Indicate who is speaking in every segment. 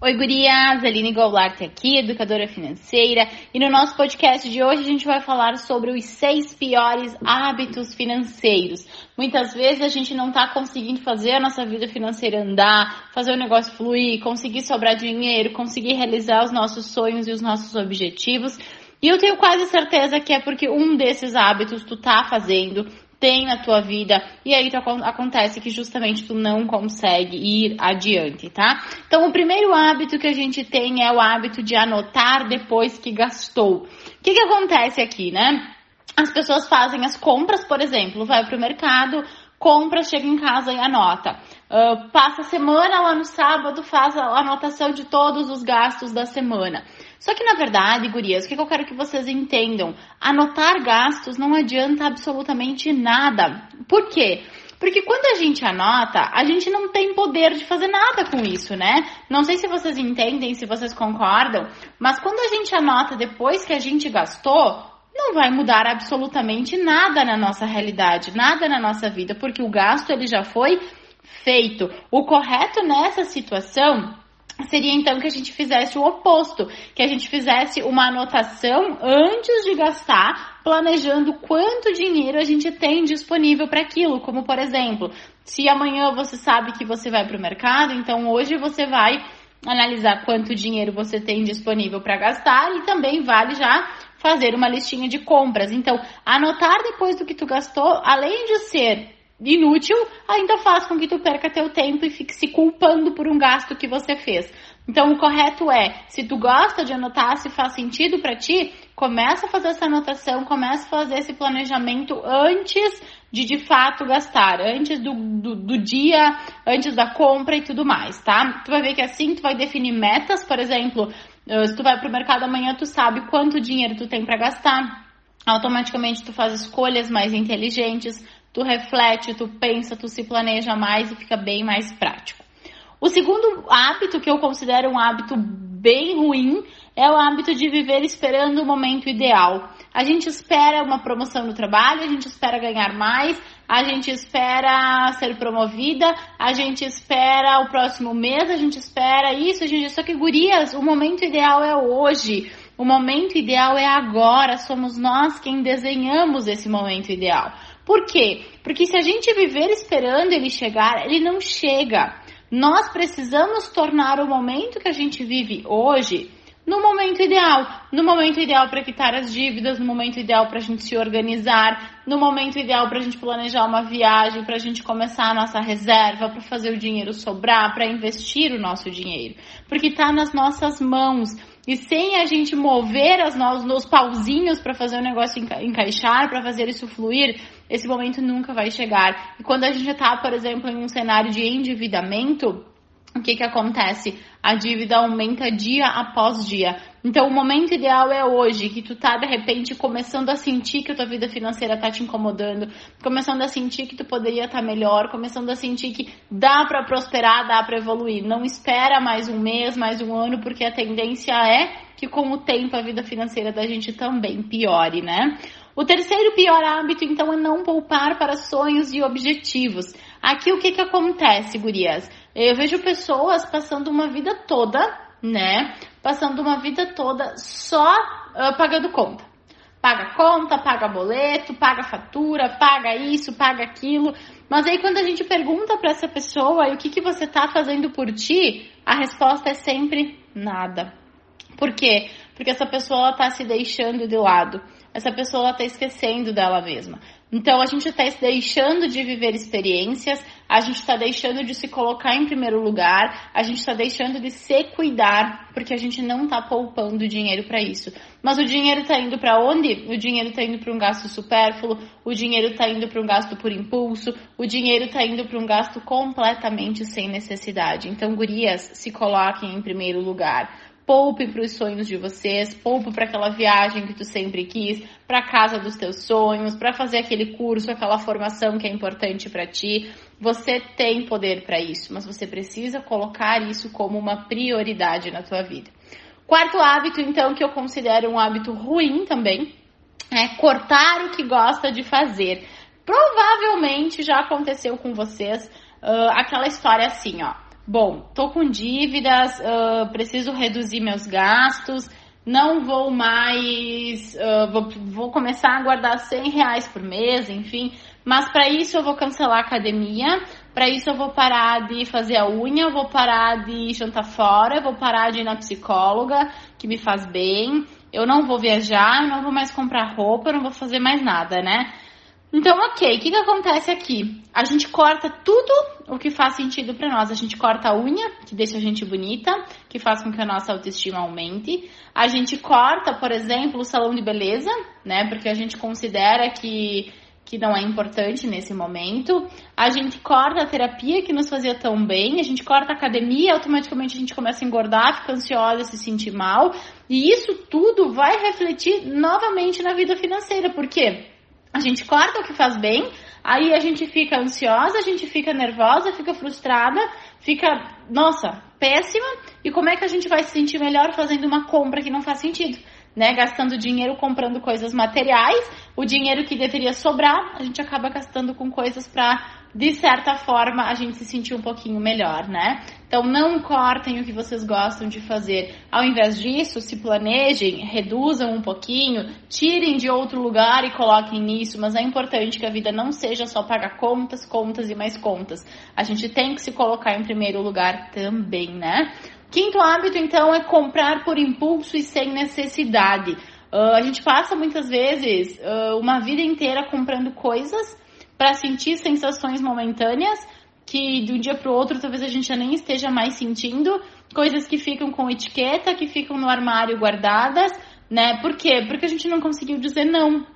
Speaker 1: Oi, gurias! Aline Goulart aqui, educadora financeira. E no nosso podcast de hoje a gente vai falar sobre os seis piores hábitos financeiros. Muitas vezes a gente não está conseguindo fazer a nossa vida financeira andar, fazer o negócio fluir, conseguir sobrar dinheiro, conseguir realizar os nossos sonhos e os nossos objetivos. E eu tenho quase certeza que é porque um desses hábitos tu tá fazendo, tem na tua vida e aí tu, acontece que justamente tu não consegue ir adiante, tá? Então o primeiro hábito que a gente tem é o hábito de anotar depois que gastou. O que que acontece aqui, né? As pessoas fazem as compras, por exemplo, vai pro mercado, compra, chega em casa e anota. Uh, passa a semana lá no sábado, faz a anotação de todos os gastos da semana. Só que na verdade, gurias, o que eu quero que vocês entendam? Anotar gastos não adianta absolutamente nada. Por quê? Porque quando a gente anota, a gente não tem poder de fazer nada com isso, né? Não sei se vocês entendem, se vocês concordam, mas quando a gente anota depois que a gente gastou, não vai mudar absolutamente nada na nossa realidade, nada na nossa vida, porque o gasto ele já foi feito. O correto nessa situação seria então que a gente fizesse o oposto, que a gente fizesse uma anotação antes de gastar, planejando quanto dinheiro a gente tem disponível para aquilo, como por exemplo, se amanhã você sabe que você vai para o mercado, então hoje você vai analisar quanto dinheiro você tem disponível para gastar e também vale já fazer uma listinha de compras. Então, anotar depois do que tu gastou, além de ser inútil, ainda faz com que tu perca teu tempo e fique se culpando por um gasto que você fez. Então, o correto é, se tu gosta de anotar, se faz sentido para ti, começa a fazer essa anotação, começa a fazer esse planejamento antes de de fato gastar, antes do, do, do dia, antes da compra e tudo mais, tá? Tu vai ver que assim tu vai definir metas, por exemplo, eh, se tu vai pro mercado amanhã, tu sabe quanto dinheiro tu tem para gastar, automaticamente tu faz escolhas mais inteligentes, tu reflete, tu pensa, tu se planeja mais e fica bem mais prático. O segundo hábito que eu considero um hábito bem ruim é o hábito de viver esperando o momento ideal. A gente espera uma promoção no trabalho, a gente espera ganhar mais, a gente espera ser promovida, a gente espera o próximo mês, a gente espera isso, a gente só que gurias, o momento ideal é hoje. O momento ideal é agora, somos nós quem desenhamos esse momento ideal. Por quê? Porque se a gente viver esperando ele chegar, ele não chega. Nós precisamos tornar o momento que a gente vive hoje no momento ideal. No momento ideal para quitar as dívidas, no momento ideal para a gente se organizar, no momento ideal para a gente planejar uma viagem, para a gente começar a nossa reserva, para fazer o dinheiro sobrar, para investir o nosso dinheiro. Porque está nas nossas mãos. E sem a gente mover as nós, nos pauzinhos para fazer o negócio enca encaixar, para fazer isso fluir, esse momento nunca vai chegar. E quando a gente está, por exemplo, em um cenário de endividamento, o que, que acontece? A dívida aumenta dia após dia. Então, o momento ideal é hoje, que tu tá de repente começando a sentir que a tua vida financeira tá te incomodando, começando a sentir que tu poderia estar tá melhor, começando a sentir que dá para prosperar, dá para evoluir. Não espera mais um mês, mais um ano, porque a tendência é que com o tempo a vida financeira da gente também piore, né? O terceiro pior hábito, então, é não poupar para sonhos e objetivos. Aqui o que que acontece, gurias? Eu vejo pessoas passando uma vida toda, né? Passando uma vida toda só uh, pagando conta. Paga conta, paga boleto, paga fatura, paga isso, paga aquilo. Mas aí quando a gente pergunta para essa pessoa o que, que você tá fazendo por ti, a resposta é sempre nada. Por quê? Porque essa pessoa está se deixando de lado. Essa pessoa está esquecendo dela mesma. Então a gente está deixando de viver experiências, a gente está deixando de se colocar em primeiro lugar, a gente está deixando de se cuidar, porque a gente não está poupando dinheiro para isso. Mas o dinheiro está indo para onde? O dinheiro está indo para um gasto supérfluo, o dinheiro está indo para um gasto por impulso, o dinheiro está indo para um gasto completamente sem necessidade. Então, gurias, se coloquem em primeiro lugar poupe para os sonhos de vocês, poupe para aquela viagem que tu sempre quis, para a casa dos teus sonhos, para fazer aquele curso, aquela formação que é importante para ti. Você tem poder para isso, mas você precisa colocar isso como uma prioridade na tua vida. Quarto hábito, então, que eu considero um hábito ruim também, é cortar o que gosta de fazer. Provavelmente já aconteceu com vocês uh, aquela história assim, ó bom, tô com dívidas, uh, preciso reduzir meus gastos, não vou mais, uh, vou, vou, começar a guardar 100 reais por mês, enfim. Mas para isso eu vou cancelar a academia, para isso eu vou parar de fazer a unha, eu vou parar de jantar fora, eu vou parar de ir na psicóloga, que me faz bem. Eu não vou viajar, eu não vou mais comprar roupa, eu não vou fazer mais nada, né? Então, ok, o que, que acontece aqui? A gente corta tudo o que faz sentido para nós. A gente corta a unha, que deixa a gente bonita, que faz com que a nossa autoestima aumente. A gente corta, por exemplo, o salão de beleza, né? Porque a gente considera que, que não é importante nesse momento. A gente corta a terapia que nos fazia tão bem. A gente corta a academia, automaticamente a gente começa a engordar, fica ansiosa, se sentir mal. E isso tudo vai refletir novamente na vida financeira. Por quê? A gente corta o que faz bem, aí a gente fica ansiosa, a gente fica nervosa, fica frustrada, fica, nossa, péssima. E como é que a gente vai se sentir melhor fazendo uma compra que não faz sentido? Né, gastando dinheiro comprando coisas materiais, o dinheiro que deveria sobrar, a gente acaba gastando com coisas para de certa forma, a gente se sentir um pouquinho melhor, né? Então, não cortem o que vocês gostam de fazer. Ao invés disso, se planejem, reduzam um pouquinho, tirem de outro lugar e coloquem nisso. Mas é importante que a vida não seja só pagar contas, contas e mais contas. A gente tem que se colocar em primeiro lugar também, né? Quinto hábito, então, é comprar por impulso e sem necessidade. Uh, a gente passa muitas vezes uh, uma vida inteira comprando coisas para sentir sensações momentâneas que de um dia para o outro talvez a gente já nem esteja mais sentindo, coisas que ficam com etiqueta, que ficam no armário guardadas, né? Por quê? Porque a gente não conseguiu dizer não.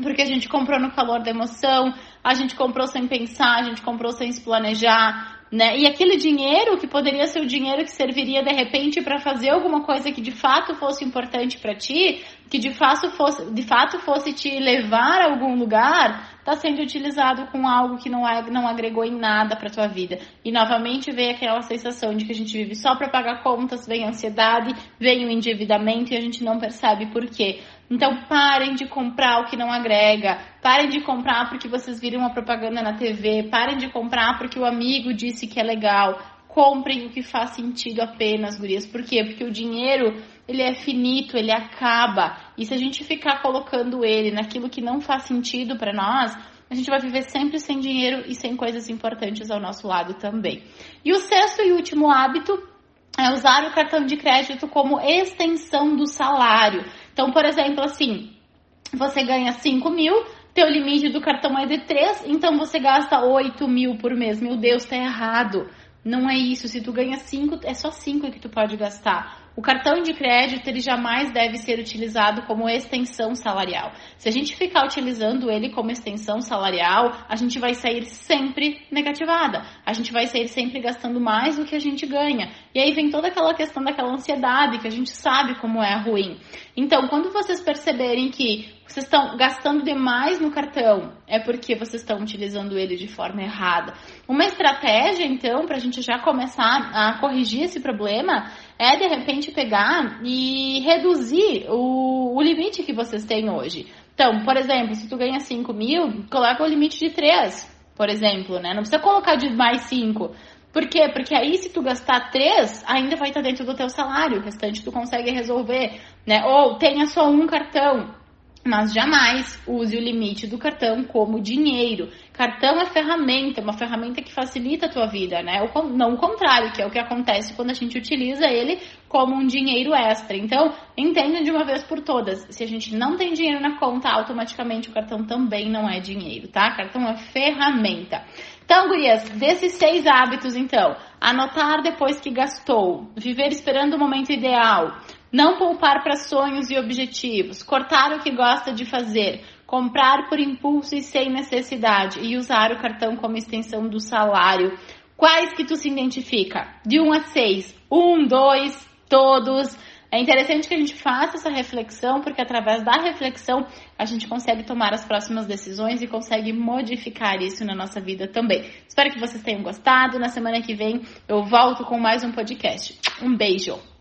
Speaker 1: Porque a gente comprou no calor da emoção, a gente comprou sem pensar, a gente comprou sem se planejar, né? E aquele dinheiro que poderia ser o dinheiro que serviria de repente para fazer alguma coisa que de fato fosse importante para ti, que de fato fosse, de fato fosse te levar a algum lugar, está sendo utilizado com algo que não, é, não agregou em nada para tua vida. E novamente vem aquela sensação de que a gente vive só para pagar contas, vem a ansiedade, vem o endividamento e a gente não percebe por quê. Então parem de comprar o que não agrega, parem de comprar porque vocês viram uma propaganda na TV, parem de comprar porque o amigo disse que é legal. Comprem o que faz sentido apenas, gurias. Por quê? Porque o dinheiro, ele é finito, ele acaba. E se a gente ficar colocando ele naquilo que não faz sentido para nós, a gente vai viver sempre sem dinheiro e sem coisas importantes ao nosso lado também. E o sexto e último hábito é usar o cartão de crédito como extensão do salário. Então, por exemplo, assim, você ganha 5 mil, teu limite do cartão é de 3, então você gasta 8 mil por mês. Meu Deus, tá errado. Não é isso. Se tu ganha 5, é só 5 que tu pode gastar. O cartão de crédito ele jamais deve ser utilizado como extensão salarial. Se a gente ficar utilizando ele como extensão salarial, a gente vai sair sempre negativada. A gente vai sair sempre gastando mais do que a gente ganha. E aí vem toda aquela questão daquela ansiedade que a gente sabe como é ruim. Então, quando vocês perceberem que vocês estão gastando demais no cartão, é porque vocês estão utilizando ele de forma errada. Uma estratégia, então, para a gente já começar a corrigir esse problema é de repente pegar e reduzir o, o limite que vocês têm hoje. Então, por exemplo, se tu ganha 5 mil, coloca o limite de 3, por exemplo, né? Não precisa colocar de mais 5. Por quê? Porque aí se tu gastar 3, ainda vai estar dentro do teu salário, o restante tu consegue resolver, né? Ou tenha só um cartão, mas jamais use o limite do cartão como dinheiro. Cartão é ferramenta, uma ferramenta que facilita a tua vida, né? Não o contrário, que é o que acontece quando a gente utiliza ele como um dinheiro extra. Então, entenda de uma vez por todas, se a gente não tem dinheiro na conta, automaticamente o cartão também não é dinheiro, tá? Cartão é ferramenta. Então, gurias, desses seis hábitos, então, anotar depois que gastou, viver esperando o momento ideal, não poupar para sonhos e objetivos, cortar o que gosta de fazer, comprar por impulso e sem necessidade e usar o cartão como extensão do salário. Quais que tu se identifica? De 1 a 6. 1, 2, todos. É interessante que a gente faça essa reflexão, porque através da reflexão a gente consegue tomar as próximas decisões e consegue modificar isso na nossa vida também. Espero que vocês tenham gostado. Na semana que vem eu volto com mais um podcast. Um beijo!